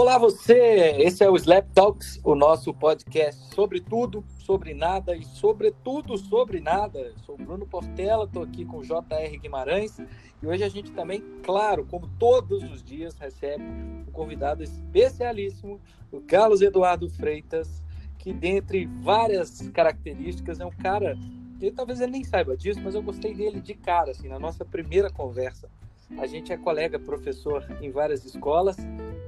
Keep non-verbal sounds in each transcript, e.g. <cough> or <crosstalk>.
Olá você, esse é o Slap Talks, o nosso podcast sobre tudo, sobre nada e sobretudo sobre nada. Sou Bruno Portela, estou aqui com o JR Guimarães e hoje a gente também, claro, como todos os dias, recebe um convidado especialíssimo, o Carlos Eduardo Freitas, que dentre várias características é um cara, ele, talvez ele nem saiba disso, mas eu gostei dele de cara, assim, na nossa primeira conversa. A gente é colega, professor em várias escolas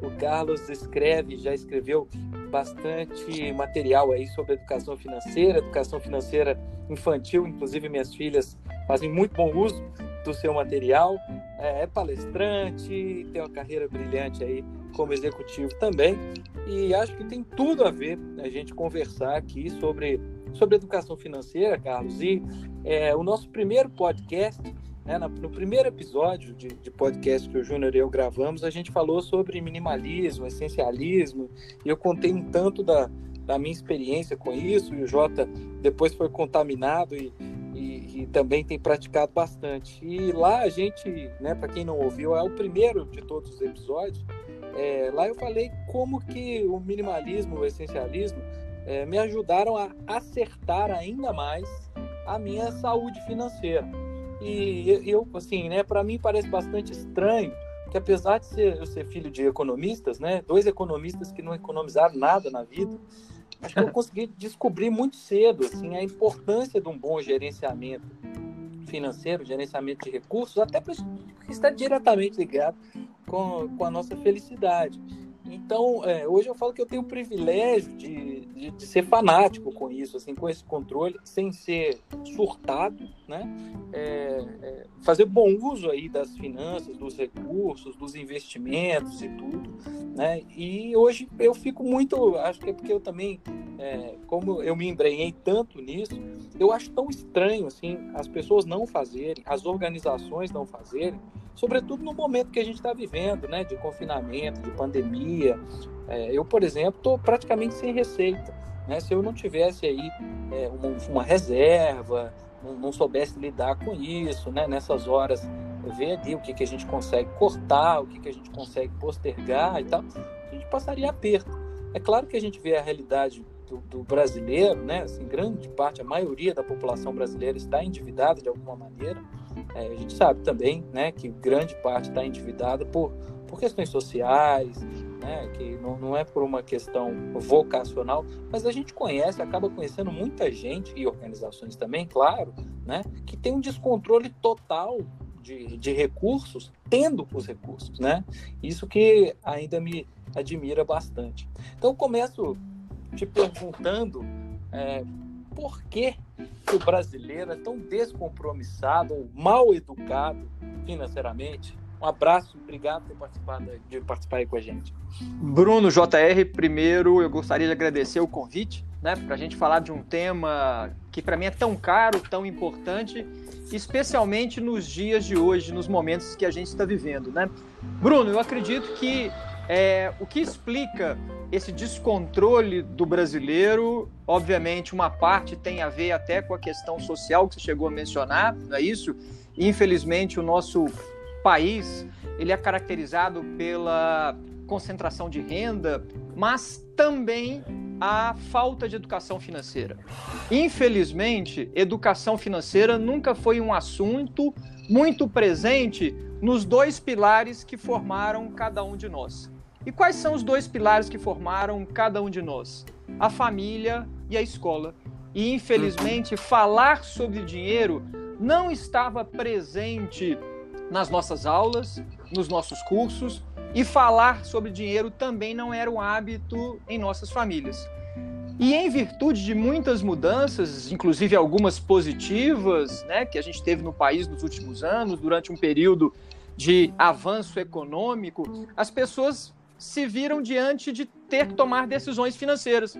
o Carlos escreve, já escreveu bastante material aí sobre educação financeira, educação financeira infantil, inclusive minhas filhas fazem muito bom uso do seu material. É, é palestrante, tem uma carreira brilhante aí como executivo também. E acho que tem tudo a ver a gente conversar aqui sobre, sobre educação financeira, Carlos. E é, o nosso primeiro podcast né, no primeiro episódio de, de, podcast que o Júnior e eu gravamos, a gente falou sobre minimalismo, essencialismo, e eu contei um tanto da, da minha experiência com isso, e o Jota depois foi contaminado e, e, e também tem praticado bastante. E lá a gente, né, para quem não ouviu, é o primeiro de todos os episódios, é, lá eu falei como que o minimalismo, o essencialismo, é, me ajudaram a acertar ainda mais a minha saúde financeira. E eu, assim, né, para mim parece bastante estranho que apesar de ser, eu ser filho de economistas, né, dois economistas que não economizaram nada na vida, acho que eu consegui descobrir muito cedo, assim, a importância de um bom gerenciamento financeiro, gerenciamento de recursos, até porque está diretamente ligado com, com a nossa felicidade. Então, é, hoje eu falo que eu tenho o privilégio de, de, de, ser fanático com isso, assim, com esse controle, sem ser surtado, né? É, é, fazer bom uso aí das finanças, dos recursos, dos investimentos e tudo, né? E hoje eu fico muito, acho que é porque eu também, é, como eu me embrenhei tanto nisso, eu acho tão estranho, assim, as pessoas não fazerem, as organizações não fazerem, sobretudo no momento que a gente está vivendo, né, de confinamento, de pandemia. É, eu, por exemplo, estou praticamente sem receita. Né? Se eu não tivesse aí é, uma, uma, reserva, não, soubesse lidar com isso, né? nessas horas, ver ali o que, que a gente consegue cortar, o que, que a gente consegue postergar e tal, a gente passaria aperto. É claro que a gente vê a realidade do, do, brasileiro, né? Assim, grande parte, a maioria da população brasileira está endividada de alguma maneira. É, a gente sabe também, né, que grande parte está endividada por, por questões sociais, né, que não, não é por uma questão vocacional, mas a gente conhece, acaba conhecendo muita gente e organizações também, claro, né, que tem um descontrole total de, de recursos, tendo os recursos, né? Isso que ainda me admira bastante. Então, começo te perguntando é, por que, que o brasileiro é tão descompromissado mal educado financeiramente. Um abraço, obrigado por participar de participar aí com a gente. Bruno JR, primeiro eu gostaria de agradecer o convite, né, para a gente falar de um tema que para mim é tão caro, tão importante, especialmente nos dias de hoje, nos momentos que a gente está vivendo, né? Bruno, eu acredito que é, o que explica esse descontrole do brasileiro, obviamente, uma parte tem a ver até com a questão social que você chegou a mencionar, não é isso? Infelizmente, o nosso país ele é caracterizado pela concentração de renda, mas também a falta de educação financeira. Infelizmente, educação financeira nunca foi um assunto muito presente nos dois pilares que formaram cada um de nós. E quais são os dois pilares que formaram cada um de nós? A família e a escola. E infelizmente, falar sobre dinheiro não estava presente nas nossas aulas, nos nossos cursos, e falar sobre dinheiro também não era um hábito em nossas famílias. E em virtude de muitas mudanças, inclusive algumas positivas, né, que a gente teve no país nos últimos anos, durante um período de avanço econômico, as pessoas se viram diante de ter que tomar decisões financeiras.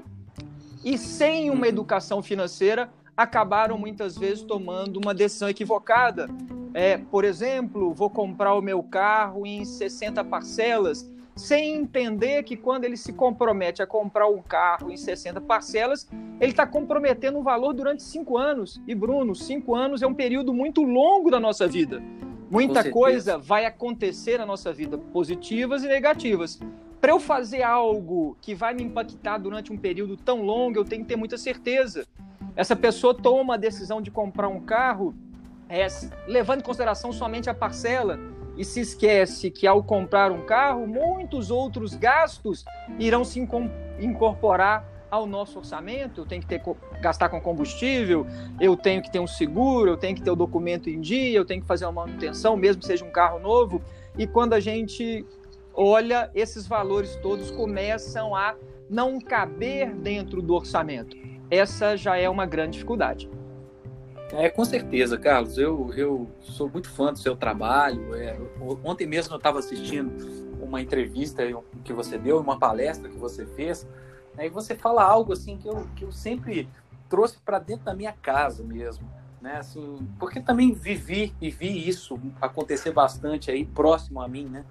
E sem uma educação financeira, acabaram muitas vezes tomando uma decisão equivocada. É, por exemplo, vou comprar o meu carro em 60 parcelas, sem entender que quando ele se compromete a comprar um carro em 60 parcelas, ele está comprometendo um valor durante cinco anos. E, Bruno, cinco anos é um período muito longo da nossa vida. Muita coisa vai acontecer na nossa vida, positivas e negativas. para eu fazer algo que vai me impactar durante um período tão longo, eu tenho que ter muita certeza. Essa pessoa toma a decisão de comprar um carro é, levando em consideração somente a parcela e se esquece que ao comprar um carro, muitos outros gastos irão se incorporar ao nosso orçamento. Eu tenho que ter, gastar com combustível, eu tenho que ter um seguro, eu tenho que ter o documento em dia, eu tenho que fazer uma manutenção, mesmo que seja um carro novo. E quando a gente olha, esses valores todos começam a não caber dentro do orçamento. Essa já é uma grande dificuldade. É, com certeza, Carlos. Eu, eu sou muito fã do seu trabalho. É, ontem mesmo eu estava assistindo uma entrevista que você deu, uma palestra que você fez. Né, você fala algo assim que eu, que eu sempre trouxe para dentro da minha casa mesmo. Né, assim, porque também vivi e vi isso acontecer bastante aí próximo a mim, né?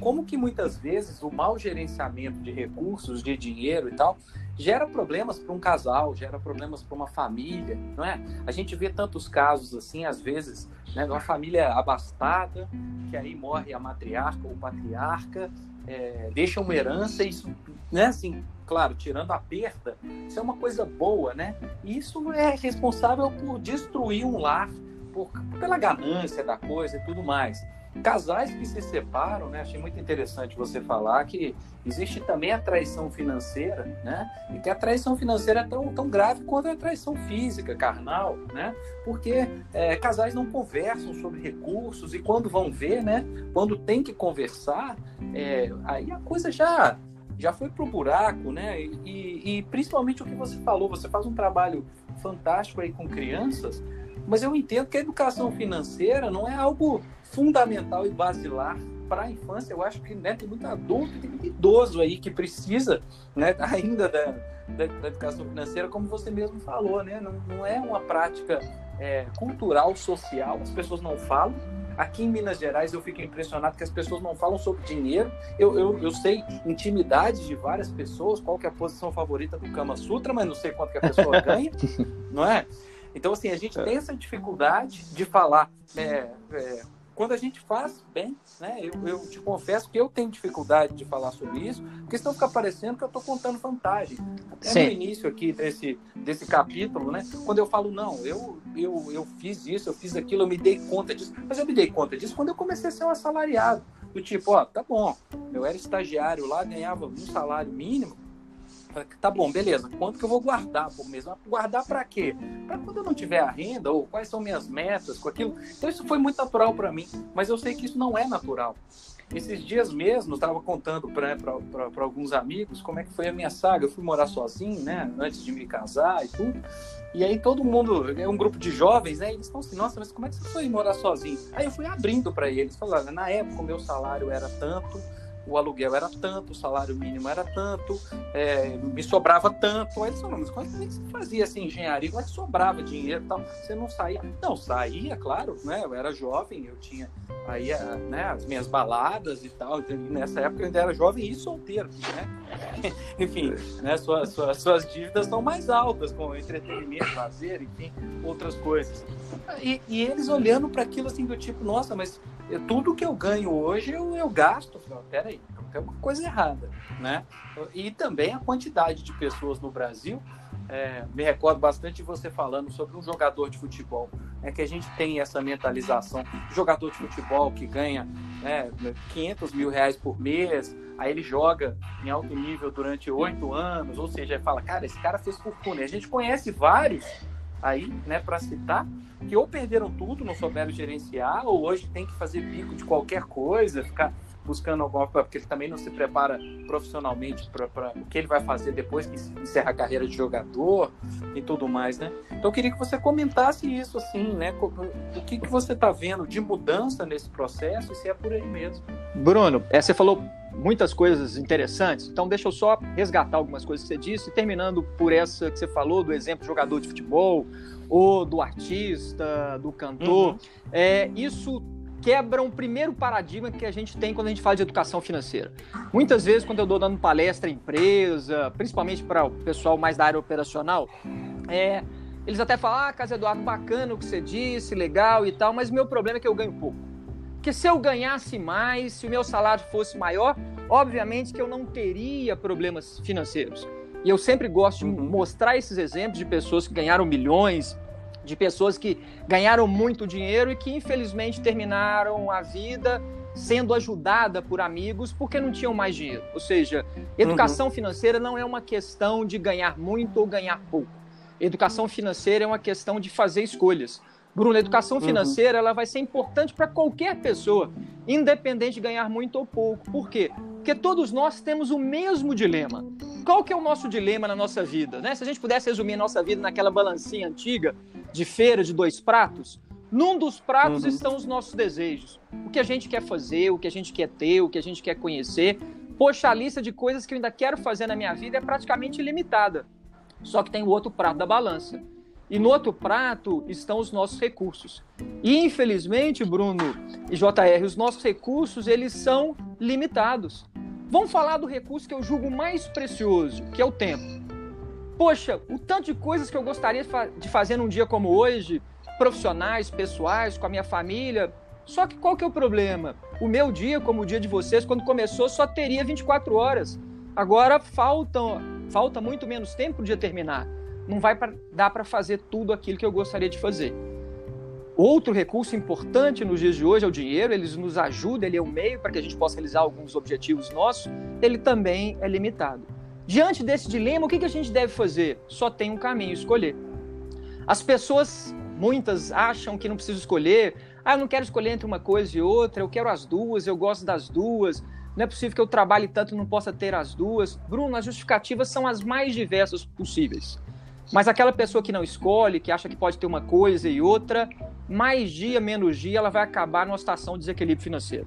Como que muitas vezes o mau gerenciamento de recursos, de dinheiro e tal, gera problemas para um casal, gera problemas para uma família, não é? A gente vê tantos casos assim, às vezes, né, de uma família abastada, que aí morre a matriarca ou o patriarca, é, deixa uma herança, isso, né, assim, claro, tirando a perda, isso é uma coisa boa, né? E isso é responsável por destruir um lar, por, pela ganância da coisa e tudo mais. Casais que se separam, né? Achei muito interessante você falar que existe também a traição financeira, né? E que a traição financeira é tão, tão grave quanto a traição física, carnal, né? Porque é, casais não conversam sobre recursos e quando vão ver, né? Quando tem que conversar, é, aí a coisa já já foi pro buraco, né? E, e, e principalmente o que você falou, você faz um trabalho fantástico aí com crianças, mas eu entendo que a educação financeira não é algo fundamental e basilar para a infância. Eu acho que né, tem muito adulto, tem muito idoso aí que precisa né, <laughs> ainda da, da, da educação financeira, como você mesmo falou, né? Não, não é uma prática é, cultural, social, as pessoas não falam. Aqui em Minas Gerais eu fico impressionado que as pessoas não falam sobre dinheiro. Eu, eu, eu sei intimidade de várias pessoas, qual que é a posição favorita do Kama Sutra, mas não sei quanto que a pessoa <laughs> ganha, não é? Então, assim, a gente tem essa dificuldade de falar é, é, quando a gente faz bem, né? Eu, eu, te confesso que eu tenho dificuldade de falar sobre isso, porque senão fica parecendo que eu estou contando vantagem. Até Sim. no início aqui desse, desse capítulo, né? Quando eu falo, não, eu, eu, eu fiz isso, eu fiz aquilo, eu me dei conta disso. Mas eu me dei conta disso quando eu comecei a ser um assalariado. Do tipo, ó, tá bom, eu era estagiário lá, ganhava um salário mínimo, Tá bom, beleza. Quanto que eu vou guardar por mês? Guardar para quê? Para quando eu não tiver a renda ou quais são minhas metas com aquilo. Então isso foi muito natural para mim, mas eu sei que isso não é natural. Esses dias mesmo, estava contando para alguns amigos como é que foi a minha saga. Eu fui morar sozinho, né, antes de me casar e tudo. E aí todo mundo, é um grupo de jovens, né, eles estão assim, nossa, mas como é que você foi morar sozinho? Aí eu fui abrindo para eles, falando, na época o meu salário era tanto, o aluguel era tanto, o salário mínimo era tanto, é, me sobrava tanto. Aí eles falaram, mas como é que você fazia essa engenharia? Como é que sobrava dinheiro e tal? Você não saía? Não, saía, claro, né? Eu era jovem, eu tinha aí né, as minhas baladas e tal. E nessa época eu ainda era jovem e solteiro, né? <laughs> enfim, né, suas, suas, suas dívidas são mais altas com entretenimento, lazer, enfim, outras coisas. E, e eles olhando para aquilo assim do tipo, nossa, mas tudo que eu ganho hoje eu, eu gasto. Falei, então tem alguma coisa errada, né? E também a quantidade de pessoas no Brasil. É, me recordo bastante de você falando sobre um jogador de futebol, é que a gente tem essa mentalização, jogador de futebol que ganha né, 500 mil reais por mês, aí ele joga em alto nível durante oito anos, ou seja, fala, cara, esse cara fez fortuna. A gente conhece vários aí, né, para citar, que ou perderam tudo, não souberam gerenciar, ou hoje tem que fazer bico de qualquer coisa, ficar buscando alguma porque ele também não se prepara profissionalmente para o que ele vai fazer depois que encerra a carreira de jogador e tudo mais, né? Então eu queria que você comentasse isso assim, né? O que, que você está vendo de mudança nesse processo e se é por aí mesmo. Bruno, é, você falou muitas coisas interessantes, então deixa eu só resgatar algumas coisas que você disse, terminando por essa que você falou do exemplo jogador de futebol, ou do artista, do cantor. Uhum. É, isso quebra um primeiro paradigma que a gente tem quando a gente fala de educação financeira. Muitas vezes, quando eu dou dando palestra em empresa, principalmente para o pessoal mais da área operacional, é, eles até falam, ah, Casa Eduardo, bacana o que você disse, legal e tal, mas meu problema é que eu ganho pouco. Porque se eu ganhasse mais, se o meu salário fosse maior, obviamente que eu não teria problemas financeiros. E eu sempre gosto de mostrar esses exemplos de pessoas que ganharam milhões, de pessoas que ganharam muito dinheiro e que infelizmente terminaram a vida sendo ajudada por amigos porque não tinham mais dinheiro. Ou seja, educação uhum. financeira não é uma questão de ganhar muito ou ganhar pouco. Educação financeira é uma questão de fazer escolhas. Bruno, a educação uhum. financeira ela vai ser importante para qualquer pessoa, independente de ganhar muito ou pouco. Por quê? Porque todos nós temos o mesmo dilema. Qual que é o nosso dilema na nossa vida? Né? Se a gente pudesse resumir a nossa vida naquela balancinha antiga de feira de dois pratos, num dos pratos uhum. estão os nossos desejos. O que a gente quer fazer, o que a gente quer ter, o que a gente quer conhecer. Poxa, a lista de coisas que eu ainda quero fazer na minha vida é praticamente ilimitada. Só que tem o outro prato da balança. E no outro prato estão os nossos recursos. E infelizmente, Bruno e JR, os nossos recursos eles são limitados. Vamos falar do recurso que eu julgo mais precioso, que é o tempo. Poxa, o tanto de coisas que eu gostaria de fazer num dia como hoje, profissionais, pessoais, com a minha família. Só que qual que é o problema? O meu dia, como o dia de vocês, quando começou, só teria 24 horas. Agora faltam, falta muito menos tempo para dia terminar. Não vai pra, dar para fazer tudo aquilo que eu gostaria de fazer. Outro recurso importante nos dias de hoje é o dinheiro, ele nos ajuda, ele é um meio para que a gente possa realizar alguns objetivos nossos, ele também é limitado. Diante desse dilema, o que, que a gente deve fazer? Só tem um caminho, escolher. As pessoas Muitas acham que não precisa escolher. Ah, eu não quero escolher entre uma coisa e outra, eu quero as duas, eu gosto das duas. Não é possível que eu trabalhe tanto e não possa ter as duas. Bruno, as justificativas são as mais diversas possíveis. Mas aquela pessoa que não escolhe, que acha que pode ter uma coisa e outra, mais dia, menos dia, ela vai acabar numa situação de desequilíbrio financeiro.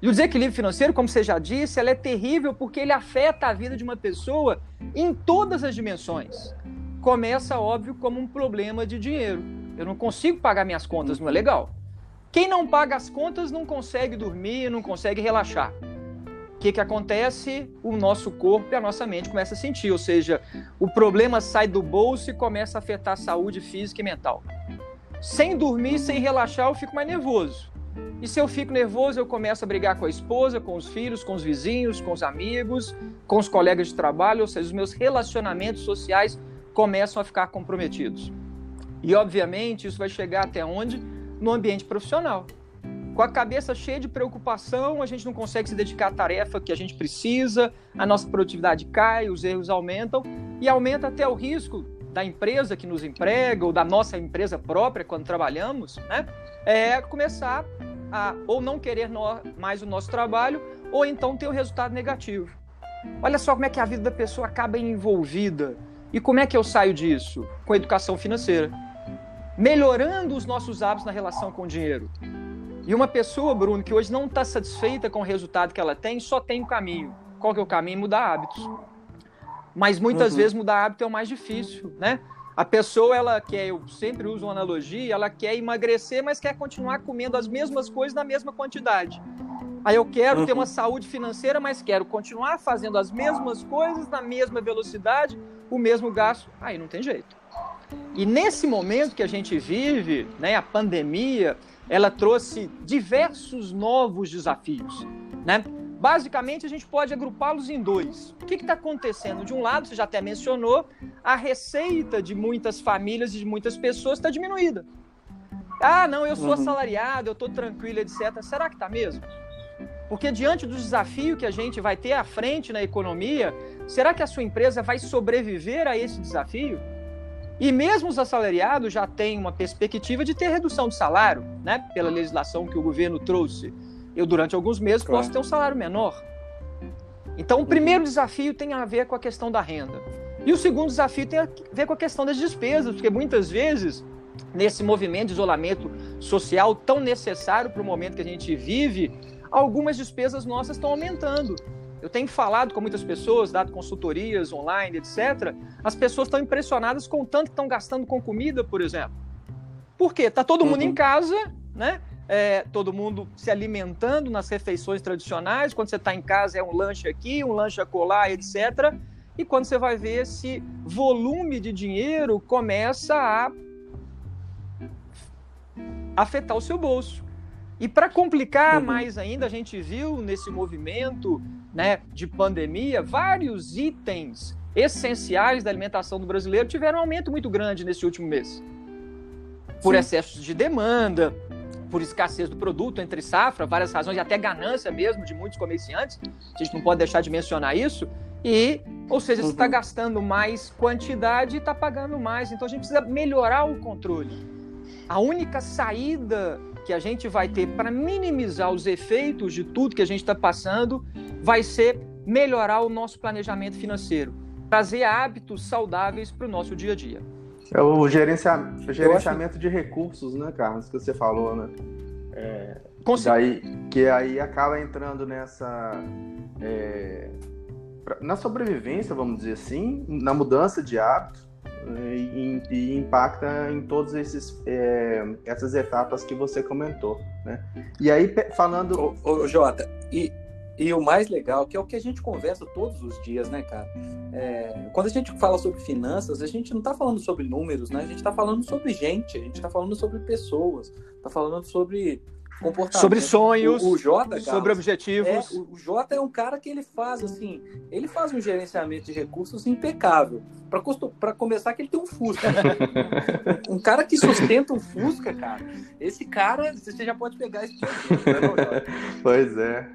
E o desequilíbrio financeiro, como você já disse, ela é terrível porque ele afeta a vida de uma pessoa em todas as dimensões. Começa, óbvio, como um problema de dinheiro. Eu não consigo pagar minhas contas, não é legal. Quem não paga as contas não consegue dormir, não consegue relaxar. O que, que acontece? O nosso corpo e a nossa mente começam a sentir, ou seja, o problema sai do bolso e começa a afetar a saúde física e mental. Sem dormir, sem relaxar, eu fico mais nervoso. E se eu fico nervoso, eu começo a brigar com a esposa, com os filhos, com os vizinhos, com os amigos, com os colegas de trabalho, ou seja, os meus relacionamentos sociais começam a ficar comprometidos. E, obviamente, isso vai chegar até onde? No ambiente profissional. Com a cabeça cheia de preocupação, a gente não consegue se dedicar à tarefa que a gente precisa, a nossa produtividade cai, os erros aumentam e aumenta até o risco da empresa que nos emprega ou da nossa empresa própria quando trabalhamos, né? É começar a ou não querer mais o nosso trabalho ou então ter o um resultado negativo. Olha só como é que a vida da pessoa acaba envolvida. E como é que eu saio disso? Com a educação financeira melhorando os nossos hábitos na relação com o dinheiro. E uma pessoa, Bruno, que hoje não está satisfeita com o resultado que ela tem, só tem um caminho. Qual que é o caminho? Mudar hábitos. Mas muitas uhum. vezes mudar hábito é o mais difícil, né? A pessoa, ela quer, eu sempre uso uma analogia, ela quer emagrecer, mas quer continuar comendo as mesmas coisas na mesma quantidade. Aí eu quero uhum. ter uma saúde financeira, mas quero continuar fazendo as mesmas coisas na mesma velocidade, o mesmo gasto. Aí não tem jeito. E nesse momento que a gente vive, né, a pandemia, ela trouxe diversos novos desafios, né? Basicamente, a gente pode agrupá-los em dois. O que está acontecendo? De um lado, você já até mencionou, a receita de muitas famílias e de muitas pessoas está diminuída. Ah, não, eu sou uhum. assalariado, eu estou tranquilo, etc. Será que está mesmo? Porque diante do desafio que a gente vai ter à frente na economia, será que a sua empresa vai sobreviver a esse desafio? E mesmo os assalariados já têm uma perspectiva de ter redução de salário, né? Pela legislação que o governo trouxe. Eu, durante alguns meses, claro. posso ter um salário menor. Então, o primeiro desafio tem a ver com a questão da renda. E o segundo desafio tem a ver com a questão das despesas, porque muitas vezes, nesse movimento de isolamento social tão necessário para o momento que a gente vive, algumas despesas nossas estão aumentando. Eu tenho falado com muitas pessoas, dado consultorias online, etc. As pessoas estão impressionadas com o tanto que estão gastando com comida, por exemplo. Por quê? Tá todo mundo uhum. em casa, né? É, todo mundo se alimentando nas refeições tradicionais. Quando você está em casa, é um lanche aqui, um lanche acolá, etc. E quando você vai ver esse volume de dinheiro começa a afetar o seu bolso. E para complicar uhum. mais ainda, a gente viu nesse movimento né, de pandemia vários itens essenciais da alimentação do brasileiro tiveram um aumento muito grande nesse último mês. Por Sim. excesso de demanda, por escassez do produto, entre safra, várias razões, e até ganância mesmo de muitos comerciantes. A gente não pode deixar de mencionar isso. E, ou seja, você está uhum. gastando mais quantidade e está pagando mais. Então a gente precisa melhorar o controle. A única saída que a gente vai ter para minimizar os efeitos de tudo que a gente está passando vai ser melhorar o nosso planejamento financeiro, trazer hábitos saudáveis para o nosso dia a dia. É o, gerencia... o gerenciamento acho... de recursos, né, Carlos, que você falou, né? É... Daí, que aí acaba entrando nessa. É... na sobrevivência, vamos dizer assim, na mudança de hábitos e, e impacta em todas esses, é, essas etapas que você comentou, né? E aí, falando... Ô, ô, Jota, e, e o mais legal, que é o que a gente conversa todos os dias, né, cara? É, quando a gente fala sobre finanças, a gente não está falando sobre números, né? A gente está falando sobre gente, a gente está falando sobre pessoas, está falando sobre comportamento. Sobre sonhos, o, o Jota, Carlos, sobre objetivos. É, o, o Jota é um cara que ele faz assim, ele faz um gerenciamento de recursos impecável. Para começar, que ele tem um Fusca. <laughs> um cara que sustenta um Fusca, cara. Esse cara, você já pode pegar esse dia, né, Pois é.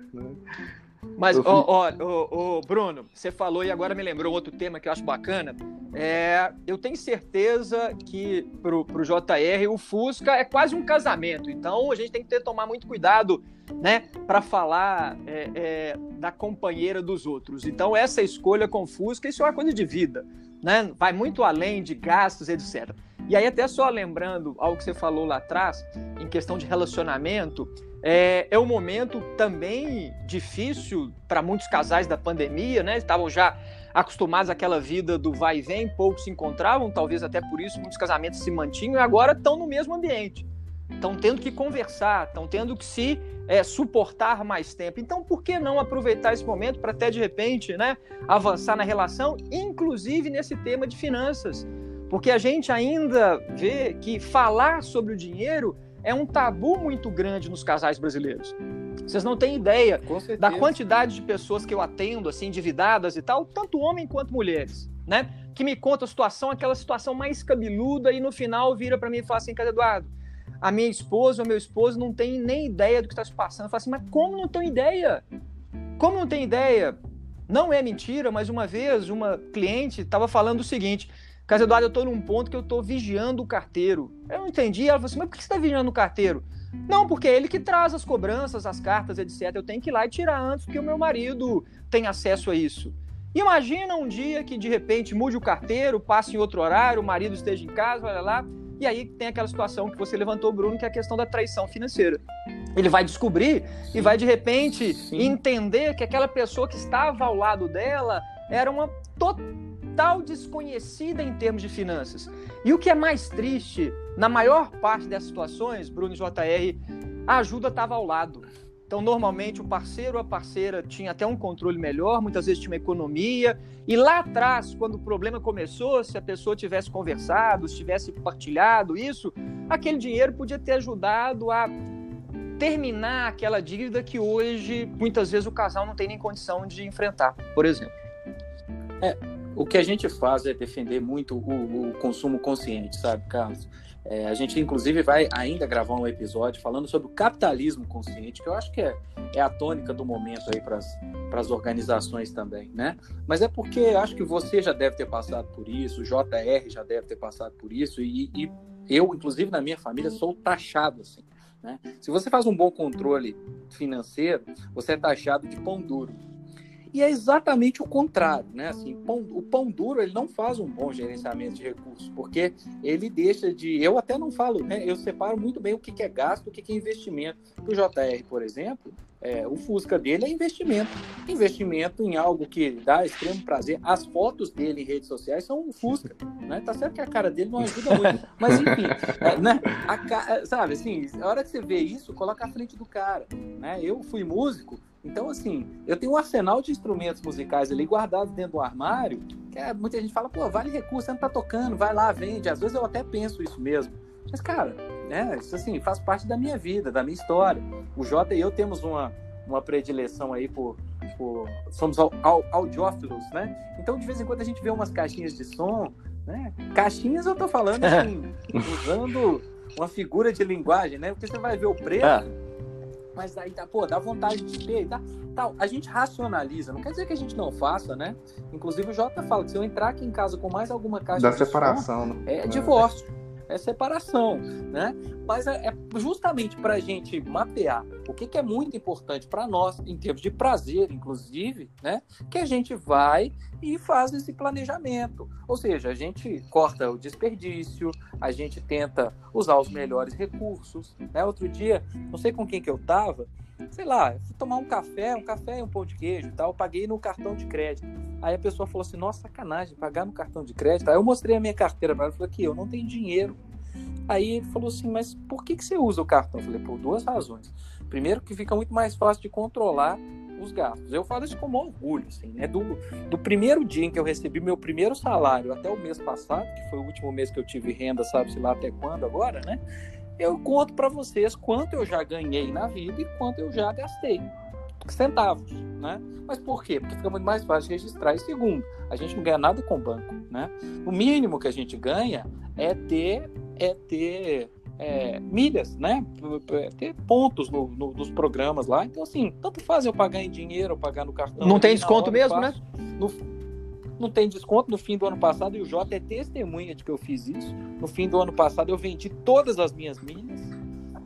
Mas, ó, ó, ó, Bruno, você falou e agora me lembrou outro tema que eu acho bacana. É, eu tenho certeza que pro, pro JR o Fusca é quase um casamento. Então a gente tem que ter, tomar muito cuidado, né, para falar é, é, da companheira dos outros. Então essa escolha com o Fusca, isso é uma coisa de vida, né? Vai muito além de gastos, etc. E aí até só lembrando algo que você falou lá atrás, em questão de relacionamento, é, é um momento também difícil para muitos casais da pandemia, né? Estavam já acostumados àquela vida do vai e vem, poucos se encontravam, talvez até por isso muitos casamentos se mantinham e agora estão no mesmo ambiente. Estão tendo que conversar, estão tendo que se é, suportar mais tempo. Então, por que não aproveitar esse momento para até de repente né, avançar na relação, inclusive nesse tema de finanças? Porque a gente ainda vê que falar sobre o dinheiro é um tabu muito grande nos casais brasileiros. Vocês não têm ideia da quantidade de pessoas que eu atendo, assim, endividadas e tal, tanto homem quanto mulheres, né? Que me conta a situação, aquela situação mais cabeluda, e no final vira para mim e fala assim, cara, Eduardo, a minha esposa ou meu esposo não tem nem ideia do que está se passando. Eu falo assim, mas como não tem ideia? Como não tem ideia? Não é mentira, mas uma vez uma cliente estava falando o seguinte: Casa Eduardo, eu estou num ponto que eu estou vigiando o carteiro. Eu não entendi. Ela falou assim, mas por que você está vigiando o carteiro? Não, porque é ele que traz as cobranças, as cartas, etc. Eu tenho que ir lá e tirar antes, porque o meu marido tem acesso a isso. Imagina um dia que de repente mude o carteiro, passe em outro horário, o marido esteja em casa, olha lá, e aí tem aquela situação que você levantou, Bruno, que é a questão da traição financeira. Ele vai descobrir Sim. e vai de repente Sim. entender que aquela pessoa que estava ao lado dela era uma total total desconhecida em termos de finanças. E o que é mais triste, na maior parte dessas situações, Bruno JR, a ajuda estava ao lado. Então, normalmente, o parceiro ou a parceira tinha até um controle melhor, muitas vezes tinha uma economia. E lá atrás, quando o problema começou, se a pessoa tivesse conversado, se tivesse partilhado isso, aquele dinheiro podia ter ajudado a terminar aquela dívida que hoje, muitas vezes, o casal não tem nem condição de enfrentar, por exemplo. É, o que a gente faz é defender muito o, o consumo consciente, sabe, Carlos? É, a gente, inclusive, vai ainda gravar um episódio falando sobre o capitalismo consciente, que eu acho que é, é a tônica do momento aí para as organizações também, né? Mas é porque acho que você já deve ter passado por isso, o JR já deve ter passado por isso, e, e eu, inclusive, na minha família, sou taxado assim. Né? Se você faz um bom controle financeiro, você é taxado de pão duro. E é exatamente o contrário, né? Assim, pão, o pão duro ele não faz um bom gerenciamento de recursos, porque ele deixa de. Eu até não falo, né? Eu separo muito bem o que é gasto, o que é investimento. O JR, por exemplo, é, o Fusca dele é investimento. Investimento em algo que dá extremo prazer. As fotos dele em redes sociais são o Fusca. Né? Tá certo que a cara dele não ajuda muito. Mas enfim, <laughs> é, né? a, sabe assim, a hora que você vê isso, coloca à frente do cara. Né? Eu fui músico, então, assim, eu tenho um arsenal de instrumentos musicais ali guardados dentro do armário, que é, muita gente fala, pô, vale recurso, você não tá tocando, vai lá, vende. Às vezes eu até penso isso mesmo. Mas, cara, né? Isso assim, faz parte da minha vida, da minha história. O Jota e eu temos uma, uma predileção aí por, por somos audiófilos, né? Então de vez em quando a gente vê umas caixinhas de som, né? Caixinhas eu tô falando assim, <laughs> usando uma figura de linguagem, né? Porque você vai ver o preço, é. Mas aí tá, pô, dá vontade de ter, tá, tal. A gente racionaliza, não quer dizer que a gente não faça, né? Inclusive o Jota fala que se eu entrar aqui em casa com mais alguma caixa da separação, som, né? é divórcio é separação, né? Mas é, é justamente para a gente mapear o que, que é muito importante para nós, em termos de prazer, inclusive, né? Que a gente vai e faz esse planejamento. Ou seja, a gente corta o desperdício, a gente tenta usar os melhores recursos. Né? Outro dia, não sei com quem que eu estava, sei lá, fui tomar um café, um café e um pão de queijo e tal, paguei no cartão de crédito. Aí a pessoa falou assim: Nossa, sacanagem, pagar no cartão de crédito. Aí eu mostrei a minha carteira para ela falei: Aqui, eu não tenho dinheiro. Aí ele falou assim: Mas por que, que você usa o cartão? Eu falei: Por duas razões. Primeiro, que fica muito mais fácil de controlar os gastos. Eu falo isso com orgulho, assim, né? Do, do primeiro dia em que eu recebi meu primeiro salário até o mês passado, que foi o último mês que eu tive renda, sabe-se lá até quando agora, né? Eu conto para vocês quanto eu já ganhei na vida e quanto eu já gastei centavos, né? Mas por quê? Porque fica muito mais fácil registrar. E segundo, a gente não ganha nada com o banco, né? O mínimo que a gente ganha é ter, é ter é, milhas, né? É ter pontos no, no, nos programas lá. Então, assim, tanto faz eu pagar em dinheiro ou pagar no cartão. Não tem desconto mesmo, né? No, não tem desconto no fim do ano passado, e o Jota é testemunha de que eu fiz isso. No fim do ano passado, eu vendi todas as minhas milhas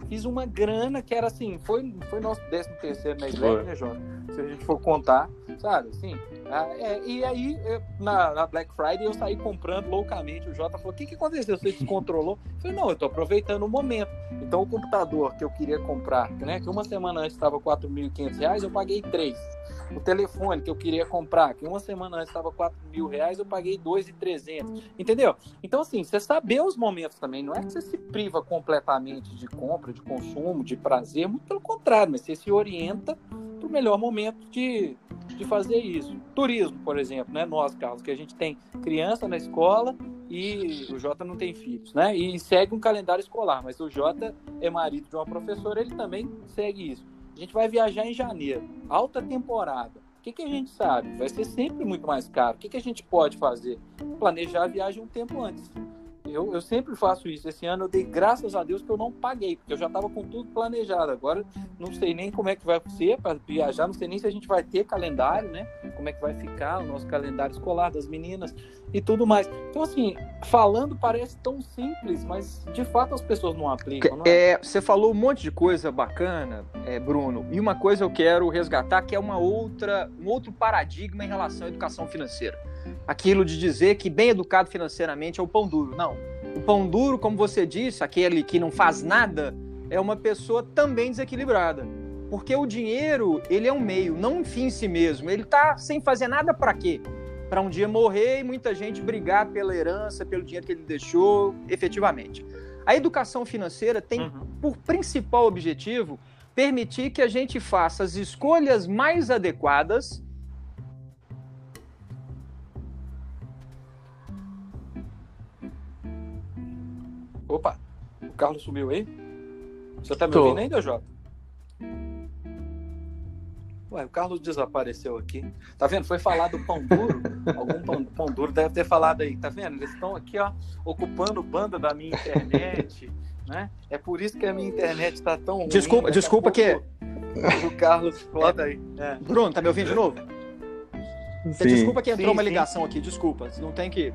fiz uma grana que era assim, foi, foi nosso 13 terceiro na Slack, né, Jota? Se a gente for contar, sabe, assim. Ah, é, e aí, na, na, Black Friday, eu saí comprando loucamente. O Jota falou: o que, que aconteceu? Você descontrolou? Eu falei: não, eu tô aproveitando o momento. Então, o computador que eu queria comprar, né, que uma semana antes estava R$ 4.500, eu paguei 3 o telefone que eu queria comprar, que uma semana antes estava 4 mil reais, eu paguei 2,300. Entendeu? Então, assim, você saber os momentos também, não é que você se priva completamente de compra, de consumo, de prazer, muito pelo contrário, mas você se orienta para o melhor momento de, de fazer isso. Turismo, por exemplo, né? Nós, Carlos, que a gente tem criança na escola e o Jota não tem filhos, né? E segue um calendário escolar, mas o Jota é marido de uma professora, ele também segue isso. A gente vai viajar em janeiro, alta temporada. O que, que a gente sabe? Vai ser sempre muito mais caro. O que, que a gente pode fazer? Planejar a viagem um tempo antes. Eu, eu sempre faço isso. Esse ano eu dei graças a Deus que eu não paguei, porque eu já estava com tudo planejado. Agora não sei nem como é que vai ser para viajar, não sei nem se a gente vai ter calendário, né? Como é que vai ficar o nosso calendário escolar das meninas e tudo mais. Então, assim, falando parece tão simples, mas de fato as pessoas não aplicam. Não é? é? você falou um monte de coisa bacana, é, Bruno, e uma coisa eu quero resgatar que é uma outra, um outro paradigma em relação à educação financeira aquilo de dizer que bem educado financeiramente é o pão duro. Não. O pão duro, como você disse, aquele que não faz nada, é uma pessoa também desequilibrada. Porque o dinheiro, ele é um meio, não um fim em si mesmo. Ele está sem fazer nada para quê? Para um dia morrer e muita gente brigar pela herança, pelo dinheiro que ele deixou, efetivamente. A educação financeira tem uhum. por principal objetivo permitir que a gente faça as escolhas mais adequadas Opa, o Carlos sumiu aí? Você tá me Tô. ouvindo ainda, Jota? Ué, o Carlos desapareceu aqui. Tá vendo? Foi falar do pão duro. <laughs> Algum pão, pão, duro deve ter falado aí. Tá vendo? Eles estão aqui, ó, ocupando banda da minha internet. <laughs> Né? É por isso que a minha internet tá tão ruim. Desculpa, desculpa que. O Carlos, foda aí. É. Bruno, tá me ouvindo de novo? Sim. Desculpa que entrou sim, uma ligação sim. aqui, desculpa. Não tem que.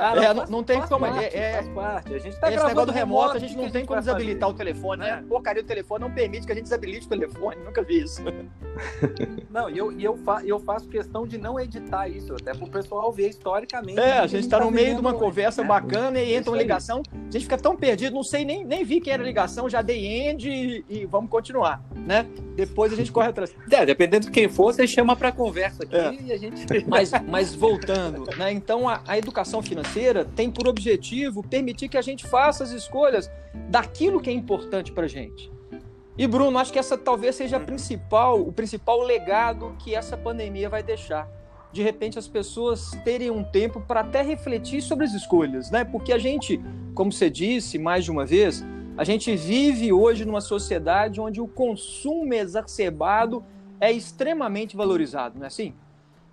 Ah, não, é, faz, não, tem como. Parte, é, faz parte. A gente tá esse negócio do remoto, a gente não tem como desabilitar fazer. o telefone, né? Porcaria do telefone não permite que a gente desabilite o telefone. Nunca vi isso. <laughs> Não, e eu, e eu, fa eu faço questão de não editar isso, até pro pessoal ver historicamente. É, a gente tá no tá meio de uma conversa né? bacana e entra uma ligação. A gente fica tão perdido, não sei nem, nem vi quem era a ligação, já dei end e, e vamos continuar, né? Depois a gente corre atrás. É, dependendo de quem for, você chama para conversa aqui é. e a gente. Mas, mas voltando, né? Então a, a educação financeira tem por objetivo permitir que a gente faça as escolhas daquilo que é importante para gente. E Bruno, acho que essa talvez seja a principal, o principal legado que essa pandemia vai deixar. de repente as pessoas terem um tempo para até refletir sobre as escolhas, né? Porque a gente, como você disse mais de uma vez, a gente vive hoje numa sociedade onde o consumo exacerbado é extremamente valorizado, não é assim?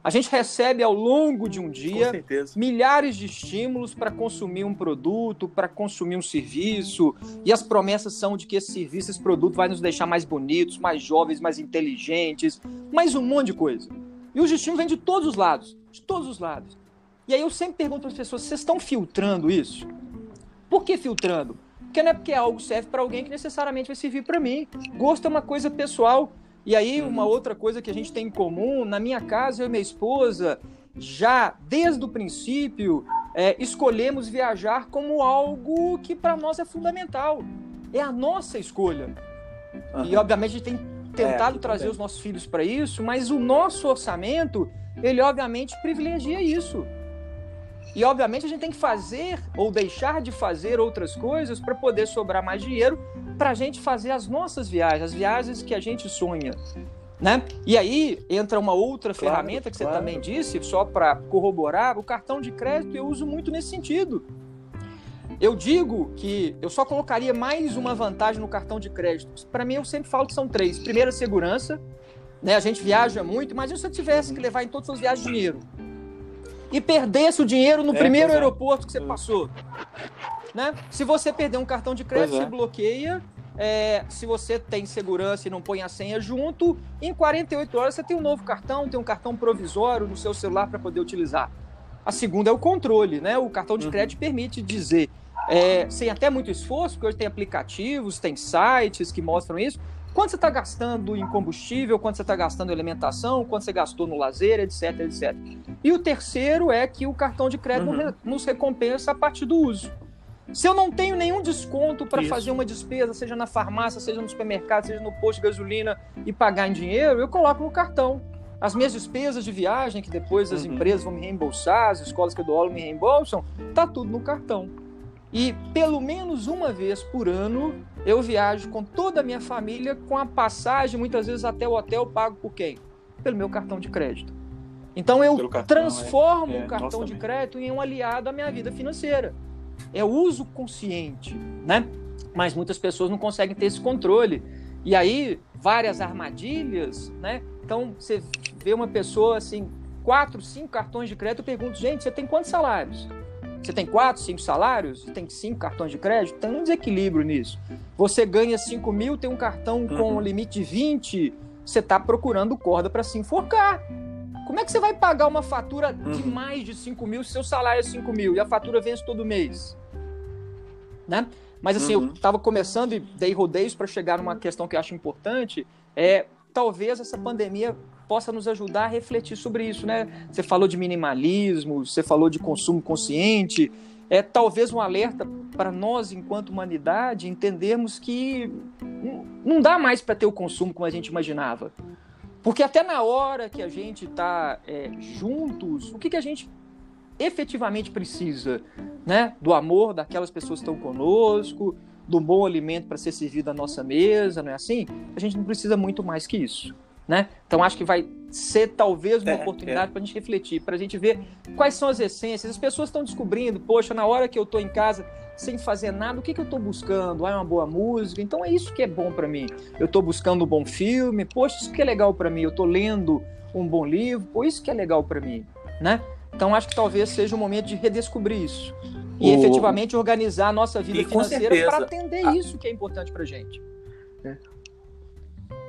A gente recebe ao longo de um dia milhares de estímulos para consumir um produto, para consumir um serviço, e as promessas são de que esse serviço, esse produto vai nos deixar mais bonitos, mais jovens, mais inteligentes, mais um monte de coisa. E os estímulos vêm de todos os lados, de todos os lados. E aí eu sempre pergunto para as pessoas: vocês estão filtrando isso? Por que filtrando? Porque não é porque algo serve para alguém que necessariamente vai servir para mim. Gosto é uma coisa pessoal. E aí, uma uhum. outra coisa que a gente tem em comum, na minha casa, eu e minha esposa, já desde o princípio, é, escolhemos viajar como algo que para nós é fundamental. É a nossa escolha. Uhum. E, obviamente, a gente tem tentado é, trazer os nossos filhos para isso, mas o nosso orçamento, ele, obviamente, privilegia isso. E, obviamente, a gente tem que fazer ou deixar de fazer outras coisas para poder sobrar mais dinheiro para a gente fazer as nossas viagens, as viagens que a gente sonha. Né? E aí entra uma outra claro, ferramenta que claro. você também disse, só para corroborar, o cartão de crédito eu uso muito nesse sentido. Eu digo que eu só colocaria mais uma vantagem no cartão de crédito. Para mim, eu sempre falo que são três. Primeiro, segurança. Né? A gente viaja muito, mas se eu tivesse que levar em todas as viagens dinheiro e perdesse o dinheiro no é, primeiro é. aeroporto que você passou. Né? Se você perder um cartão de crédito, é. você bloqueia. É, se você tem segurança e não põe a senha junto, em 48 horas você tem um novo cartão, tem um cartão provisório no seu celular para poder utilizar. A segunda é o controle, né? O cartão de uhum. crédito permite dizer, é, sem até muito esforço, porque hoje tem aplicativos, tem sites que mostram isso, quanto você está gastando em combustível, quanto você está gastando em alimentação, quanto você gastou no lazer, etc, etc. E o terceiro é que o cartão de crédito uhum. nos recompensa a partir do uso. Se eu não tenho nenhum desconto para fazer uma despesa, seja na farmácia, seja no supermercado, seja no posto de gasolina e pagar em dinheiro, eu coloco no cartão. As minhas despesas de viagem, que depois as uhum. empresas vão me reembolsar, as escolas que eu dou aula me reembolsam, tá tudo no cartão. E pelo menos uma vez por ano eu viajo com toda a minha família com a passagem, muitas vezes até o hotel, pago por quem? Pelo meu cartão de crédito. Então eu cartão, transformo é. É, o cartão de crédito em um aliado à minha vida financeira. É o uso consciente, né? Mas muitas pessoas não conseguem ter esse controle. E aí, várias armadilhas, né? Então, você vê uma pessoa assim, quatro, cinco cartões de crédito, eu pergunto, gente, você tem quantos salários? Você tem quatro, cinco salários? Tem cinco cartões de crédito? Tem um desequilíbrio nisso. Você ganha 5 mil, tem um cartão uhum. com limite de 20, você está procurando corda para se enforcar. Como é que você vai pagar uma fatura uhum. de mais de 5 mil se seu salário é 5 mil e a fatura vence todo mês? Né? Mas assim, uhum. eu estava começando e dei rodeios para chegar numa questão que eu acho importante. É talvez essa pandemia possa nos ajudar a refletir sobre isso, né? Você falou de minimalismo, você falou de consumo consciente. É talvez um alerta para nós, enquanto humanidade, entendermos que não dá mais para ter o consumo como a gente imaginava. Porque até na hora que a gente está é, juntos, o que, que a gente efetivamente precisa? Né? Do amor daquelas pessoas que estão conosco, do bom alimento para ser servido à nossa mesa, não é assim? A gente não precisa muito mais que isso. Né? Então acho que vai ser talvez uma é, oportunidade é. para a gente refletir, para a gente ver quais são as essências. As pessoas estão descobrindo, poxa, na hora que eu estou em casa sem fazer nada, o que, que eu estou buscando? Ah, é uma boa música, então é isso que é bom para mim. Eu estou buscando um bom filme, poxa, isso que é legal para mim. Eu estou lendo um bom livro, pô, isso que é legal para mim, né? Então acho que talvez seja o momento de redescobrir isso e o... efetivamente organizar a nossa vida financeira para atender a... isso que é importante para gente.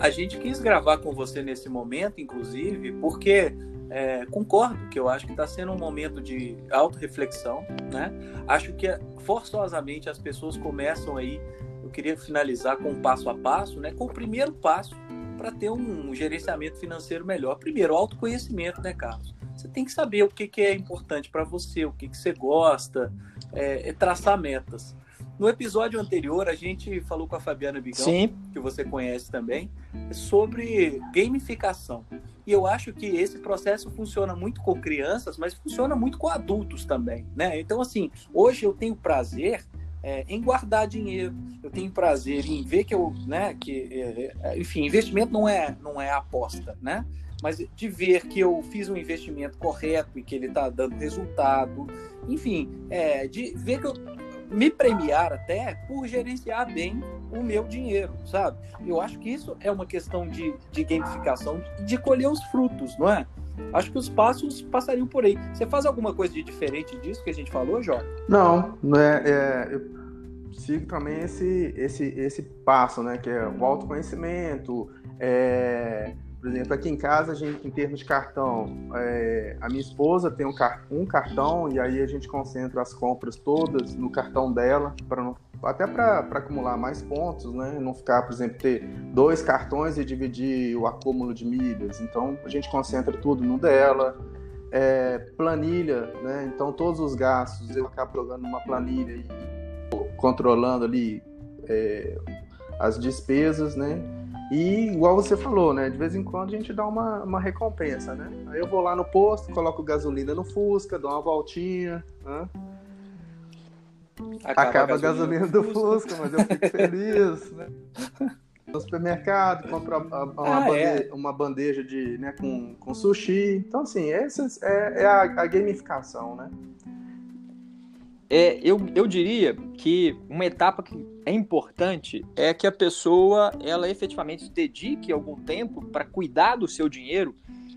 A gente quis gravar com você nesse momento, inclusive, porque é, concordo que eu acho que está sendo um momento de autorreflexão, né? Acho que forçosamente as pessoas começam aí. Eu queria finalizar com um passo a passo, né? Com o primeiro passo para ter um gerenciamento financeiro melhor. Primeiro, autoconhecimento, né, Carlos? Você tem que saber o que, que é importante para você, o que, que você gosta, é, é traçar metas. No episódio anterior, a gente falou com a Fabiana Bigão, Sim. que você conhece também, sobre gamificação. E eu acho que esse processo funciona muito com crianças, mas funciona muito com adultos também, né? Então, assim, hoje eu tenho prazer é, em guardar dinheiro, eu tenho prazer em ver que eu, né, que, é, é enfim, investimento não é, não é aposta, né? mas de ver que eu fiz um investimento correto e que ele está dando resultado, enfim, é, de ver que eu me premiar até por gerenciar bem o meu dinheiro, sabe? Eu acho que isso é uma questão de, de gamificação, de colher os frutos, não é? Acho que os passos passariam por aí. Você faz alguma coisa de diferente disso que a gente falou, Jorge? Não, não é, é eu sigo também esse, esse, esse passo, né? Que é o autoconhecimento. É, por exemplo, aqui em casa, a gente, em termos de cartão, é, a minha esposa tem um, um cartão e aí a gente concentra as compras todas no cartão dela para até para acumular mais pontos, né? Não ficar, por exemplo, ter dois cartões e dividir o acúmulo de milhas. Então a gente concentra tudo no dela. É, planilha, né? Então todos os gastos eu acabo jogando numa planilha e controlando ali é, as despesas, né? E igual você falou, né? De vez em quando a gente dá uma, uma recompensa, né? Aí eu vou lá no posto, coloco gasolina no Fusca, dou uma voltinha, né? Acaba, Acaba a gasolina, do Fusca, mas eu fico feliz, né? <laughs> No supermercado, compro uma, ah, bandeja, é. uma bandeja de, né, com, com sushi. Então, assim, essa é, é a, a gamificação, né? É, eu, eu diria que uma etapa que é importante é que a pessoa ela efetivamente se dedique algum tempo para cuidar do seu dinheiro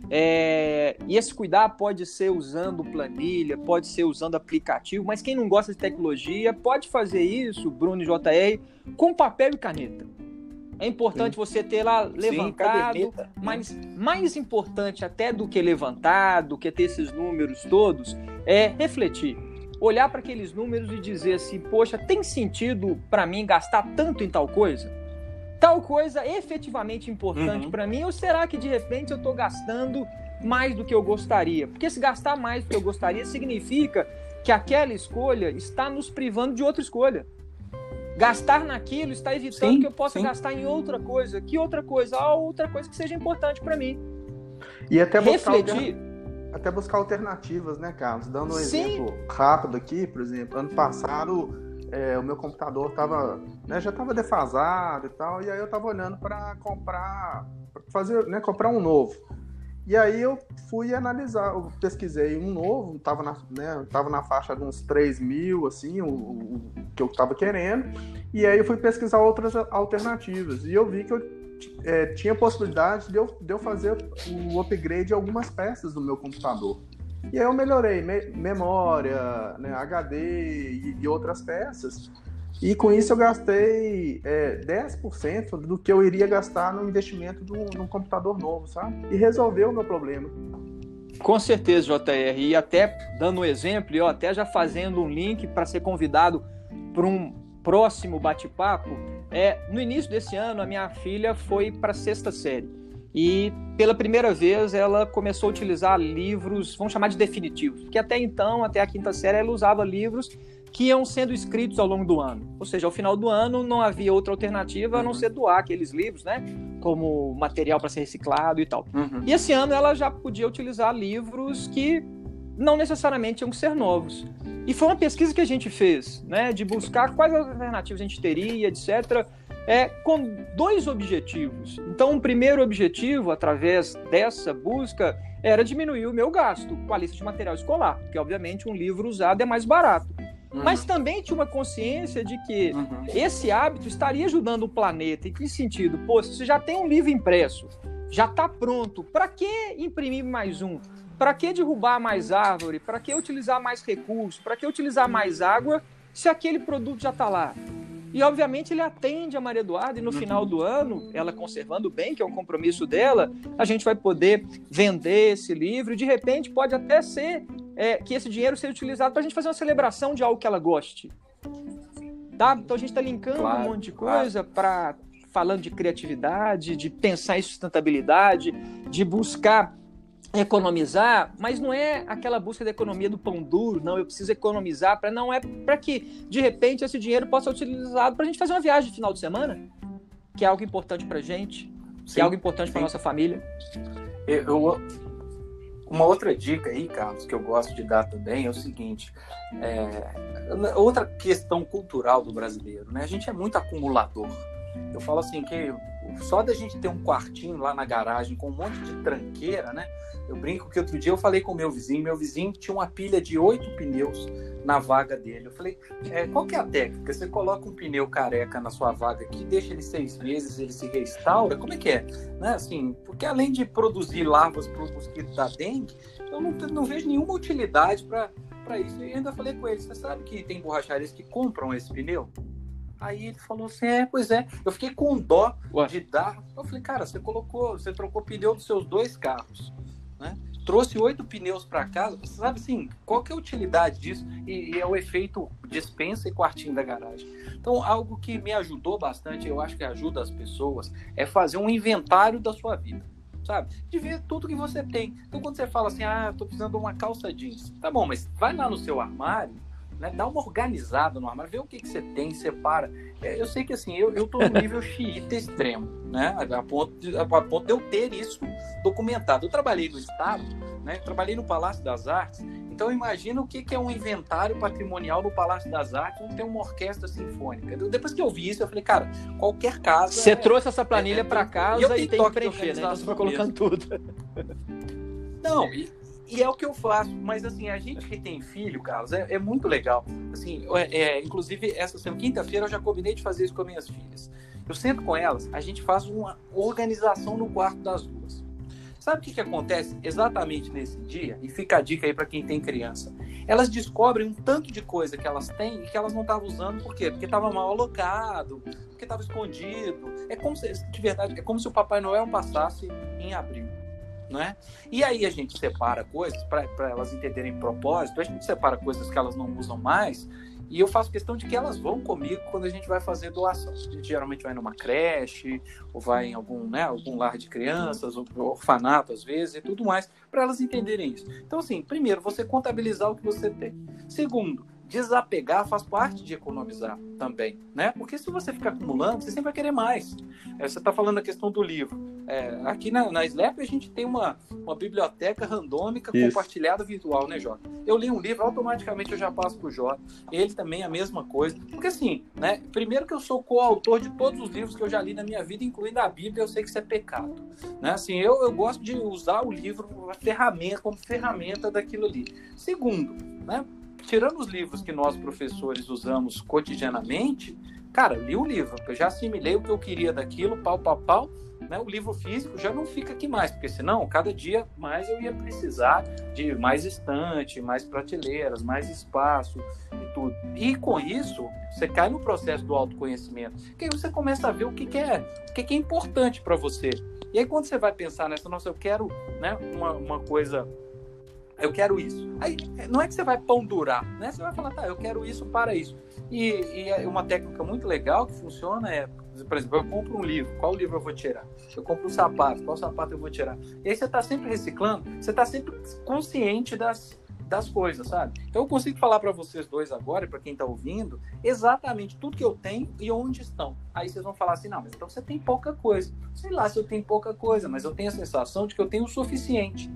é, e esse cuidar pode ser usando planilha, pode ser usando aplicativo, mas quem não gosta de tecnologia pode fazer isso, Bruno e JR, com papel e caneta. É importante Sim. você ter lá levantado, Sim, mas mais importante até do que levantar, do que ter esses números todos, é refletir. Olhar para aqueles números e dizer assim: poxa, tem sentido para mim gastar tanto em tal coisa? tal coisa efetivamente importante uhum. para mim ou será que de repente eu estou gastando mais do que eu gostaria? Porque se gastar mais do que eu gostaria significa que aquela escolha está nos privando de outra escolha. Gastar naquilo está evitando sim, que eu possa sim. gastar em outra coisa. Que outra coisa? Ah, outra coisa que seja importante para mim. E até refletir. Até buscar alternativas, né, Carlos? Dando um sim. exemplo rápido aqui, por exemplo, ano passado é, o meu computador tava, né, já estava defasado e tal, e aí eu estava olhando para comprar, pra fazer, né, comprar um novo. E aí eu fui analisar, eu pesquisei um novo, estava na, né, tava na faixa de uns 3 mil, assim, o, o que eu estava querendo, e aí eu fui pesquisar outras alternativas, e eu vi que eu é, tinha possibilidade de eu, de eu fazer o upgrade de algumas peças do meu computador. E aí eu melhorei me memória, né, HD e, e, outras peças. E com isso eu gastei é, 10% do que eu iria gastar no investimento de um computador novo, sabe? E resolveu o meu problema. Com certeza, JR. E até dando um exemplo, e até já fazendo um link para ser convidado para um próximo bate-papo, é, no início desse ano a minha filha foi para a sexta série. E pela primeira vez ela começou a utilizar livros, vamos chamar de definitivos, porque até então, até a quinta série, ela usava livros que iam sendo escritos ao longo do ano. Ou seja, ao final do ano não havia outra alternativa a não uhum. ser doar aqueles livros, né? Como material para ser reciclado e tal. Uhum. E esse ano ela já podia utilizar livros que não necessariamente tinham que ser novos. E foi uma pesquisa que a gente fez, né? De buscar quais alternativas a gente teria, etc é, com dois objetivos. Então, o um primeiro objetivo, através dessa busca, era diminuir o meu gasto com a lista de material escolar, porque, obviamente, um livro usado é mais barato. Uhum. Mas também tinha uma consciência de que uhum. esse hábito estaria ajudando o planeta. Em que sentido? Pô, se você já tem um livro impresso, já está pronto, para que imprimir mais um? Para que derrubar mais árvore? Para que utilizar mais recursos? Para que utilizar mais água se aquele produto já está lá? E, obviamente, ele atende a Maria Eduarda e no final do ano, ela conservando bem, que é um compromisso dela, a gente vai poder vender esse livro de repente, pode até ser é, que esse dinheiro seja utilizado para a gente fazer uma celebração de algo que ela goste. Tá? Então, a gente está linkando claro, um monte de coisa claro. para falando de criatividade, de pensar em sustentabilidade, de buscar economizar, mas não é aquela busca da economia do pão duro, não, eu preciso economizar para não é para que de repente esse dinheiro possa ser utilizado para a gente fazer uma viagem de final de semana, que é algo importante para gente, sim, que é algo importante para nossa família. Eu, uma outra dica aí, Carlos, que eu gosto de dar também é o seguinte: é, outra questão cultural do brasileiro, né? A gente é muito acumulador. Eu falo assim que só da gente ter um quartinho lá na garagem com um monte de tranqueira, né? Eu brinco que outro dia eu falei com o meu vizinho, meu vizinho tinha uma pilha de oito pneus na vaga dele. Eu falei, é, qual que é a técnica? Você coloca um pneu careca na sua vaga aqui, deixa ele seis meses, ele se restaura? Como é que é? Né? Assim, porque além de produzir larvas para o mosquito da dengue, eu não, não vejo nenhuma utilidade para isso. E ainda falei com ele, você sabe que tem borracharias que compram esse pneu? Aí ele falou assim: é, pois é. Eu fiquei com dó Ué? de dar. Eu falei, cara, você colocou, você trocou pneu dos seus dois carros né? Trouxe oito pneus para casa, sabe assim, qual que é a utilidade disso? E, e, é o efeito dispensa e quartinho da garagem. Então, algo que me ajudou bastante, eu acho que ajuda as pessoas, é fazer um inventário da sua vida sabe? De ver tudo que você tem. Então, quando você fala assim, ah, tô precisando de uma calça jeans, tá bom, mas vai lá no seu armário né? Dá uma organizada no armário, vê o que, que você tem, separa. É, eu sei que assim, eu, eu tô no nível xiita extremo, né? A ponto, de, a ponto de eu ter isso documentado. Eu trabalhei no Estado, né? trabalhei no Palácio das Artes, então imagina o que, que é um inventário patrimonial no Palácio das Artes, onde tem uma orquestra sinfônica. Depois que eu vi isso, eu falei, cara, qualquer casa. Você é, trouxe essa planilha é, para casa e, e tem que preencher, né? Então você vai colocando tudo. Não, <laughs> e, e é o que eu faço. Mas, assim, a gente que tem filho, Carlos, é, é muito legal. Assim, é, é inclusive, essa semana, quinta-feira, eu já combinei de fazer isso com as minhas filhas. Eu sento com elas, a gente faz uma organização no quarto das duas. Sabe o que, que acontece exatamente nesse dia? E fica a dica aí para quem tem criança. Elas descobrem um tanto de coisa que elas têm e que elas não estavam usando, por quê? Porque estava mal alocado, porque estava escondido. É como se, de verdade, é como se o Papai Noel passasse em abril né? E aí a gente separa coisas para elas entenderem propósito, a gente separa coisas que elas não usam mais e eu faço questão de que elas vão comigo quando a gente vai fazer doação. A gente geralmente vai numa creche, ou vai em algum, né, algum lar de crianças, ou orfanato às vezes, e tudo mais, para elas entenderem isso. Então, assim, primeiro, você contabilizar o que você tem. Segundo, desapegar faz parte de economizar também, né? Porque se você ficar acumulando, você sempre vai querer mais. É, você está falando a questão do livro. É, aqui na, na Slap a gente tem uma, uma biblioteca randômica Isso. compartilhada virtual, né, Jota? Eu li um livro, automaticamente eu já passo para o Jota. Ele também é a mesma coisa. Porque assim, né? Primeiro que eu sou coautor de todos os livros que eu já li na minha vida, incluindo a Bíblia, eu sei que isso é pecado. Né? Assim, eu, eu gosto de usar o livro como ferramenta, como ferramenta daquilo ali. Segundo, né? Tirando os livros que nós professores usamos cotidianamente, cara, li o livro, eu já assimilei o que eu queria daquilo, pau, pau, pau, né? O livro físico já não fica aqui mais, porque senão, cada dia mais eu ia precisar de mais estante, mais prateleiras, mais espaço e tudo. E com isso, você cai no processo do autoconhecimento, que aí você começa a ver o que, que é, o que, que é importante para você. E aí quando você vai pensar nessa, nossa, eu quero né, uma, uma coisa eu quero isso. Aí não é que você vai pondurar, né? Você vai falar, tá, eu quero isso para isso. E, e é uma técnica muito legal que funciona é, por exemplo, eu compro um livro, qual livro eu vou tirar? Eu compro um sapato, qual sapato eu vou tirar? E aí você está sempre reciclando, você está sempre consciente das, das coisas, sabe? Então eu consigo falar para vocês dois agora, para quem está ouvindo, exatamente tudo que eu tenho e onde estão. Aí vocês vão falar assim, não, mas então você tem pouca coisa. Sei lá se eu tenho pouca coisa, mas eu tenho a sensação de que eu tenho o suficiente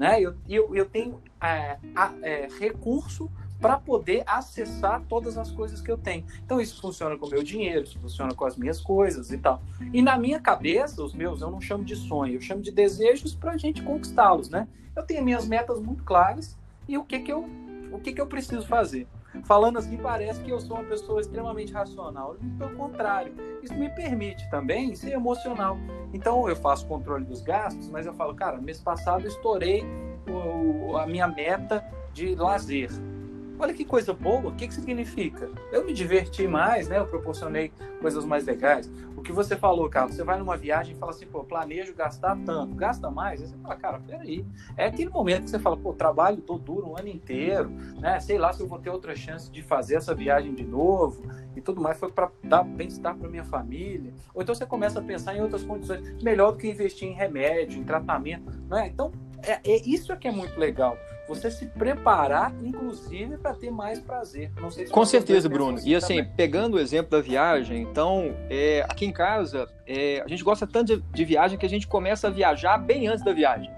né? Eu, eu, eu tenho é, é, recurso para poder acessar todas as coisas que eu tenho. Então isso funciona com o meu dinheiro, isso funciona com as minhas coisas e tal. E na minha cabeça, os meus, eu não chamo de sonho, eu chamo de desejos para a gente conquistá-los, né? Eu tenho minhas metas muito claras e o que que eu, o que que eu preciso fazer. Falando assim, parece que eu sou uma pessoa extremamente racional. Pelo contrário, isso me permite também ser emocional. Então, eu faço controle dos gastos, mas eu falo, cara, mês passado eu estourei o, a minha meta de lazer. Olha que coisa boa, o que, que significa? Eu me diverti mais, né? Eu proporcionei coisas mais legais. O que você falou, Carlos, você vai numa viagem e fala assim, pô, planejo gastar tanto, gasta mais? Aí você fala, cara, peraí. É aquele momento que você fala, pô, trabalho tô duro um ano inteiro, né? Sei lá se eu vou ter outra chance de fazer essa viagem de novo e tudo mais. Foi para dar bem-estar para minha família. Ou então você começa a pensar em outras condições, melhor do que investir em remédio, em tratamento, né? Então, é, é isso é que é muito legal você se preparar, inclusive, para ter mais prazer. Não sei se Com certeza, Bruno. E assim, também. pegando o exemplo da viagem, então, é, aqui em casa, é, a gente gosta tanto de, de, viagem que a gente começa a viajar bem antes da viagem.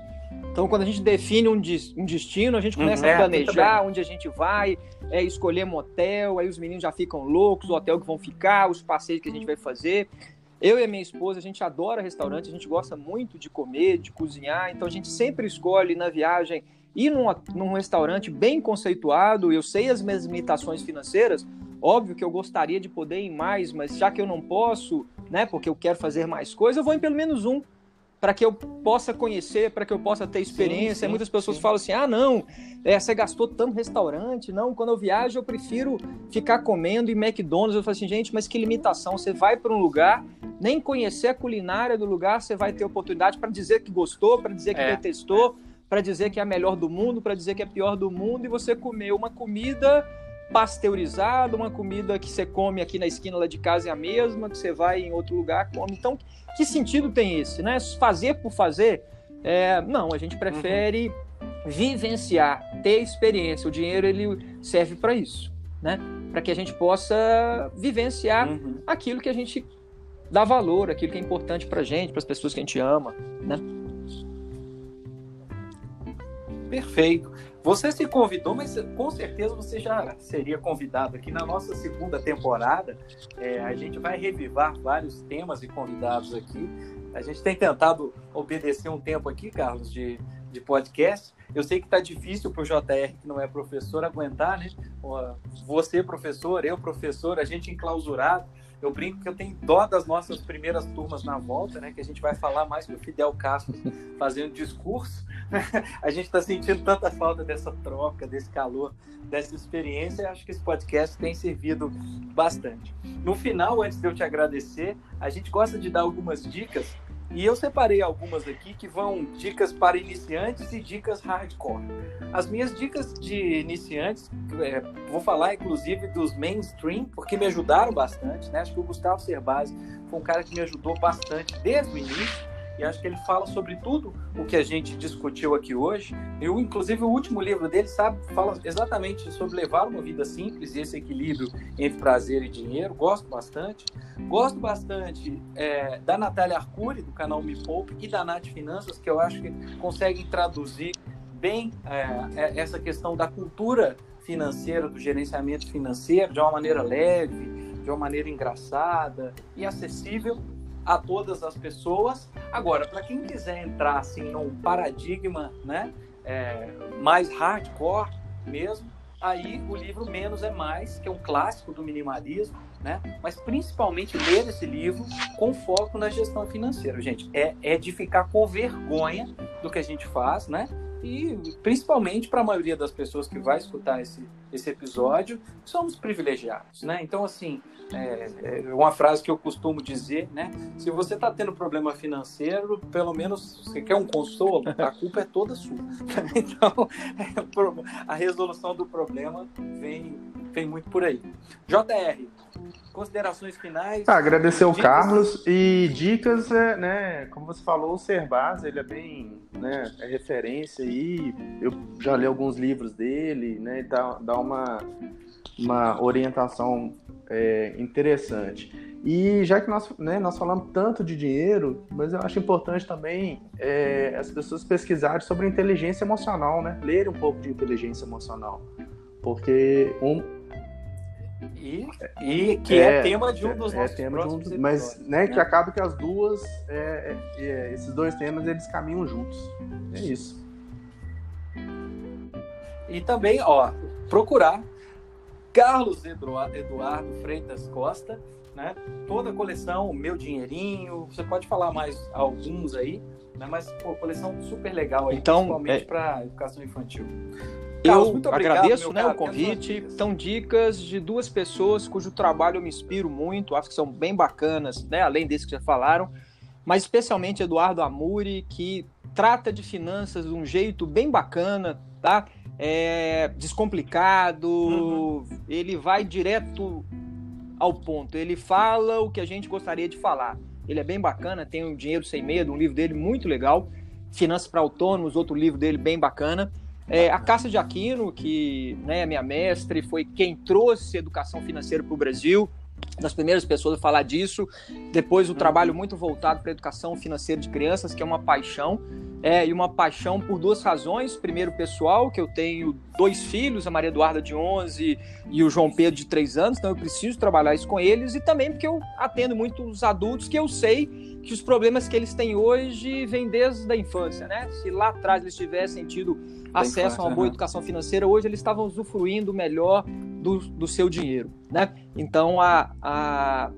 Então, quando a gente define um, um destino, a gente começa uhum, a planejar onde a gente vai, é, escolher motel, aí os meninos já ficam loucos, o hotel que vão ficar, os passeios que a gente vai fazer. Eu e a minha esposa, a gente adora restaurante, a gente gosta muito de comer, de cozinhar, então a gente sempre escolhe na viagem ir num, num restaurante bem conceituado. Eu sei as minhas limitações financeiras, óbvio que eu gostaria de poder ir mais, mas já que eu não posso, né, porque eu quero fazer mais coisas, eu vou em pelo menos um para que eu possa conhecer, para que eu possa ter experiência. Sim, sim, Muitas pessoas sim. falam assim: ah, não, é, você gastou tanto restaurante. Não, quando eu viajo, eu prefiro ficar comendo em McDonald's. Eu falo assim, gente, mas que limitação. Você vai para um lugar, nem conhecer a culinária do lugar, você vai ter oportunidade para dizer que gostou, para dizer que é. detestou, para dizer que é a melhor do mundo, para dizer que é a pior do mundo, e você comeu uma comida pasteurizada, uma comida que você come aqui na esquina lá de casa é a mesma, que você vai em outro lugar come. Então, que sentido tem esse, né? Fazer por fazer? É, não, a gente prefere uhum. vivenciar, ter experiência. O dinheiro ele serve para isso, né? Para que a gente possa vivenciar uhum. aquilo que a gente dá valor, aquilo que é importante para gente, para as pessoas que a gente ama, né? Perfeito. Você se convidou, mas com certeza você já seria convidado aqui na nossa segunda temporada. É, a gente vai revivar vários temas e convidados aqui. A gente tem tentado obedecer um tempo aqui, Carlos, de, de podcast. Eu sei que está difícil para o JR, que não é professor, aguentar, né? Você, professor, eu, professor, a gente enclausurado. Eu brinco que eu tenho dó das nossas primeiras turmas na volta, né? Que a gente vai falar mais com o Fidel Castro fazendo discurso. <laughs> a gente está sentindo tanta falta dessa troca, desse calor, dessa experiência. Acho que esse podcast tem servido bastante. No final, antes de eu te agradecer, a gente gosta de dar algumas dicas e eu separei algumas aqui que vão dicas para iniciantes e dicas hardcore. As minhas dicas de iniciantes, é, vou falar inclusive dos mainstream, porque me ajudaram bastante. Né? Acho que o Gustavo Cerbasi foi um cara que me ajudou bastante desde o início e acho que ele fala sobre tudo o que a gente discutiu aqui hoje. Eu, inclusive, o último livro dele, sabe, fala exatamente sobre levar uma vida simples e esse equilíbrio entre prazer e dinheiro. Gosto bastante. Gosto bastante é, da Natália Arcuri, do canal Me Poupe, e da Nath Finanças, que eu acho que conseguem traduzir bem é, é essa questão da cultura financeira, do gerenciamento financeiro, de uma maneira leve, de uma maneira engraçada e acessível a todas as pessoas. Agora, para quem quiser entrar assim num paradigma, né, é, mais hardcore mesmo, aí o livro Menos é Mais, que é um clássico do minimalismo, né? Mas principalmente ler esse livro com foco na gestão financeira, gente. É, é de ficar com vergonha do que a gente faz, né? E principalmente para a maioria das pessoas que vai escutar esse, esse episódio, somos privilegiados, né? Então, assim, é, é uma frase que eu costumo dizer, né? Se você está tendo problema financeiro, pelo menos você quer um consolo, a culpa é toda sua. <laughs> Então, a resolução do problema vem, vem muito por aí. JR, considerações finais? Ah, agradecer o Carlos e dicas, é, né? Como você falou, o Serbaz, ele é bem, né? É referência aí. Eu já li alguns livros dele, né? E dá, dá uma, uma orientação é, interessante. E já que nós, né, nós falamos tanto de dinheiro, mas eu acho importante também é, as pessoas pesquisarem sobre inteligência emocional, né? Lerem um pouco de inteligência emocional. Porque um, e, e que é, é, tema de um dos é, nossos é tema de um, Mas né, né, que acaba que as duas, é, é, é, esses dois temas, eles caminham juntos. É isso. E também, ó, procurar Carlos Eduardo Freitas Costa, né? Toda a coleção, Meu Dinheirinho, você pode falar mais alguns aí, né? Mas, pô, coleção super legal aí, então, principalmente é... para educação infantil. Carlos, eu obrigado, agradeço né, o convite. São dicas de duas pessoas cujo trabalho eu me inspiro muito, acho que são bem bacanas, né, além desse que já falaram, mas especialmente Eduardo Amuri, que trata de finanças de um jeito bem bacana, tá? é, descomplicado, uhum. ele vai direto ao ponto, ele fala o que a gente gostaria de falar. Ele é bem bacana, tem o Dinheiro Sem Medo, um livro dele muito legal, Finanças para Autônomos, outro livro dele bem bacana. É, a Cássia de Aquino, que né, é minha mestre, foi quem trouxe educação financeira para o Brasil, das primeiras pessoas a falar disso. Depois o trabalho muito voltado para a educação financeira de crianças, que é uma paixão. é, e uma paixão por duas razões. Primeiro, pessoal, que eu tenho dois filhos, a Maria Eduarda de 11 e o João Pedro de 3 anos, então eu preciso trabalhar isso com eles. E também porque eu atendo muitos adultos que eu sei que os problemas que eles têm hoje vêm desde a infância, né? Se lá atrás eles tivessem tido acesso a uma boa educação financeira, hoje eles estavam usufruindo melhor do, do seu dinheiro, né? Então, a, a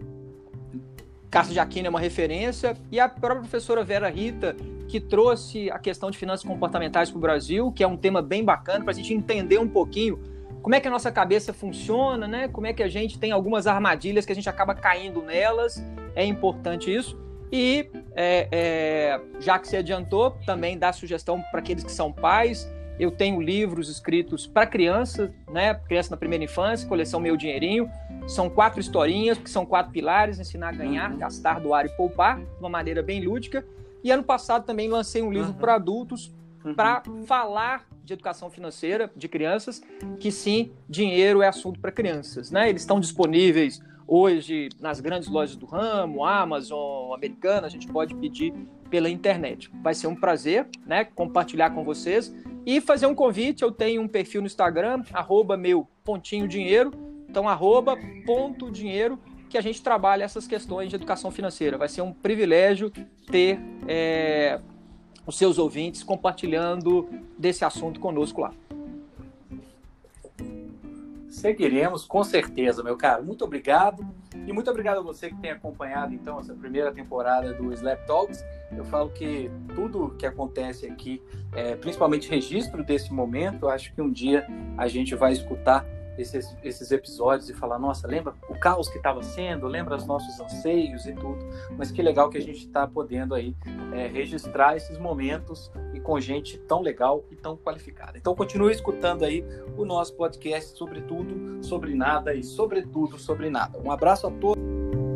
Castro de Aquino é uma referência e a própria professora Vera Rita, que trouxe a questão de finanças comportamentais para o Brasil, que é um tema bem bacana para a gente entender um pouquinho como é que a nossa cabeça funciona, né? Como é que a gente tem algumas armadilhas que a gente acaba caindo nelas. É importante isso. E é, é, já que você adiantou, também dá sugestão para aqueles que são pais. Eu tenho livros escritos para crianças, né? Criança na primeira infância, coleção Meu Dinheirinho. São quatro historinhas, que são quatro pilares: ensinar a ganhar, uhum. gastar, doar e poupar, de uma maneira bem lúdica. E ano passado também lancei um livro uhum. para adultos uhum. para falar de educação financeira de crianças, que sim, dinheiro é assunto para crianças, né? Eles estão disponíveis hoje nas grandes lojas do ramo, Amazon, Americana, a gente pode pedir pela internet. Vai ser um prazer, né, compartilhar com vocês e fazer um convite. Eu tenho um perfil no Instagram, arroba meu pontinho dinheiro, então arroba ponto dinheiro que a gente trabalha essas questões de educação financeira. Vai ser um privilégio ter é, os seus ouvintes compartilhando desse assunto conosco lá. Seguiremos, com certeza, meu caro. Muito obrigado. E muito obrigado a você que tem acompanhado, então, essa primeira temporada do Slap Talks. Eu falo que tudo que acontece aqui, é, principalmente registro desse momento, acho que um dia a gente vai escutar esses, esses episódios e falar, nossa, lembra o caos que estava sendo, lembra os nossos anseios e tudo, mas que legal que a gente está podendo aí é, registrar esses momentos e com gente tão legal e tão qualificada. Então continue escutando aí o nosso podcast sobre tudo, sobre nada e sobretudo sobre nada. Um abraço a todos.